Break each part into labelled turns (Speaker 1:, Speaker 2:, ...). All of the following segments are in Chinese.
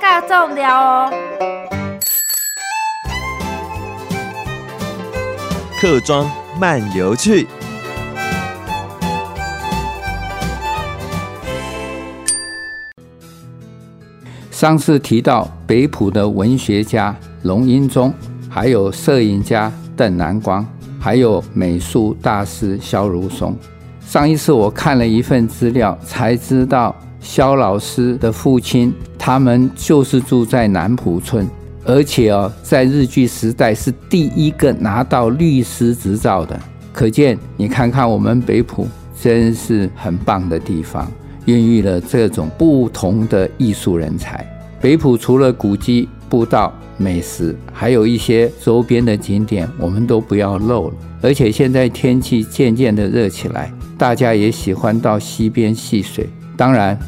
Speaker 1: 较重要哦。
Speaker 2: 客庄漫游去。
Speaker 3: 上次提到北埔的文学家龙英忠，还有摄影家邓南光，还有美术大师萧如松。上一次我看了一份资料，才知道肖老师的父亲他们就是住在南浦村，而且哦，在日据时代是第一个拿到律师执照的。可见你看看我们北浦真是很棒的地方。孕育了这种不同的艺术人才。北浦除了古迹、步道、美食，还有一些周边的景点，我们都不要漏了。而且现在天气渐渐的热起来，大家也喜欢到溪边戏水。当然，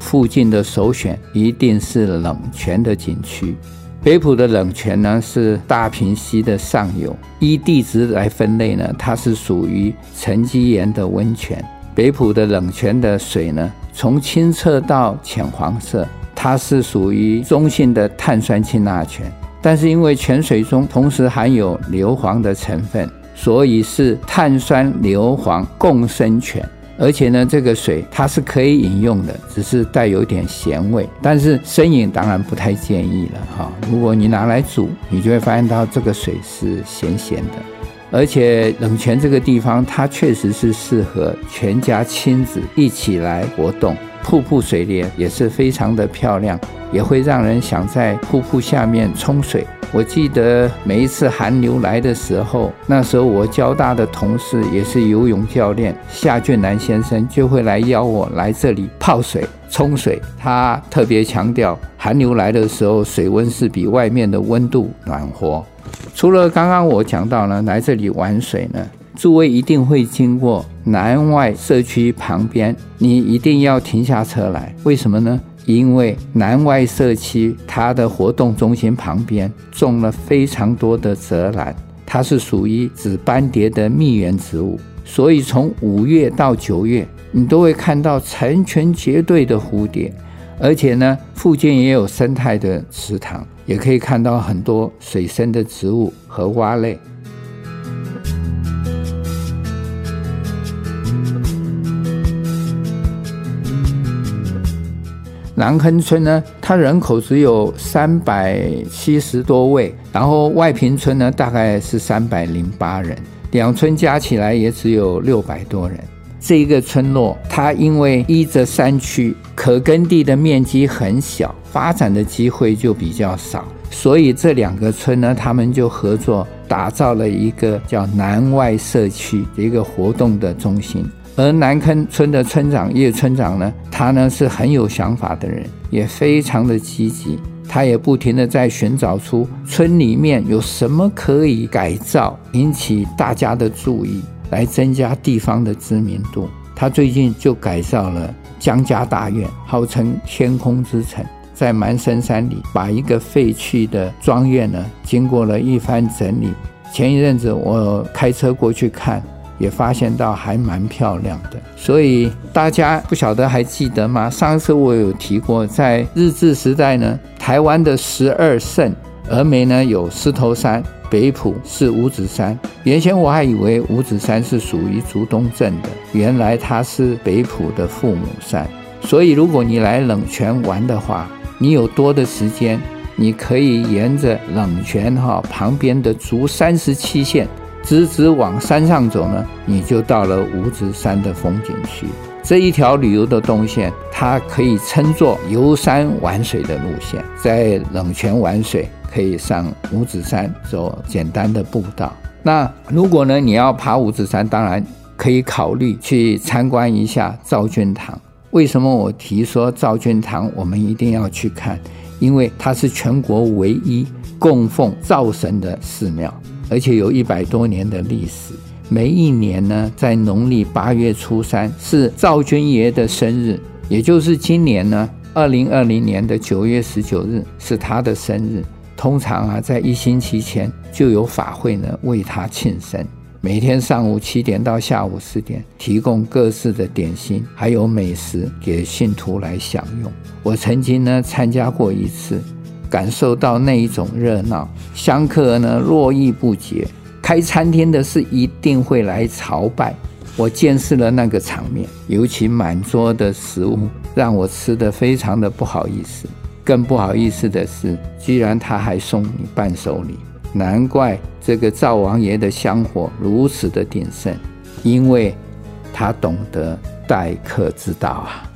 Speaker 3: 附近的首选一定是冷泉的景区。北浦的冷泉呢，是大坪溪的上游，依地质来分类呢，它是属于沉积岩的温泉。北浦的冷泉的水呢，从清澈到浅黄色，它是属于中性的碳酸氢钠泉。但是因为泉水中同时含有硫磺的成分，所以是碳酸硫磺共生泉。而且呢，这个水它是可以饮用的，只是带有点咸味。但是生饮当然不太建议了哈。如果你拿来煮，你就会发现到这个水是咸咸的。而且冷泉这个地方，它确实是适合全家亲子一起来活动。瀑布水帘也是非常的漂亮，也会让人想在瀑布下面冲水。我记得每一次寒流来的时候，那时候我交大的同事也是游泳教练夏俊南先生，就会来邀我来这里泡水、冲水。他特别强调，寒流来的时候，水温是比外面的温度暖和。除了刚刚我讲到呢，来这里玩水呢，诸位一定会经过南外社区旁边，你一定要停下车来。为什么呢？因为南外社区它的活动中心旁边种了非常多的泽兰，它是属于紫斑蝶的蜜源植物，所以从五月到九月，你都会看到成群结队的蝴蝶。而且呢，附近也有生态的池塘，也可以看到很多水生的植物和蛙类。南坑村呢，它人口只有三百七十多位，然后外坪村呢，大概是三百零八人，两村加起来也只有六百多人。这一个村落，它因为依着山区，可耕地的面积很小，发展的机会就比较少，所以这两个村呢，他们就合作打造了一个叫南外社区的一个活动的中心。而南坑村的村长叶村长呢，他呢是很有想法的人，也非常的积极，他也不停地在寻找出村里面有什么可以改造，引起大家的注意。来增加地方的知名度。他最近就改造了江家大院，号称天空之城，在蛮深山里把一个废弃的庄院呢，经过了一番整理。前一阵子我开车过去看，也发现到还蛮漂亮的。所以大家不晓得还记得吗？上次我有提过，在日治时代呢，台湾的十二圣，峨眉呢有狮头山。北埔是五指山，原先我还以为五指山是属于竹东镇的，原来它是北埔的父母山。所以如果你来冷泉玩的话，你有多的时间，你可以沿着冷泉哈旁边的竹三十七线，直直往山上走呢，你就到了五指山的风景区。这一条旅游的动线，它可以称作游山玩水的路线，在冷泉玩水。可以上五指山走简单的步道。那如果呢，你要爬五指山，当然可以考虑去参观一下赵君堂。为什么我提说赵君堂我们一定要去看？因为它是全国唯一供奉灶神的寺庙，而且有一百多年的历史。每一年呢，在农历八月初三是灶君爷的生日，也就是今年呢，二零二零年的九月十九日是他的生日。通常啊，在一星期前就有法会呢为他庆生，每天上午七点到下午四点，提供各式的点心还有美食给信徒来享用。我曾经呢参加过一次，感受到那一种热闹，香客呢络绎不绝，开餐厅的是一定会来朝拜。我见识了那个场面，尤其满桌的食物让我吃得非常的不好意思。更不好意思的是，居然他还送你伴手礼。难怪这个灶王爷的香火如此的鼎盛，因为他懂得待客之道啊。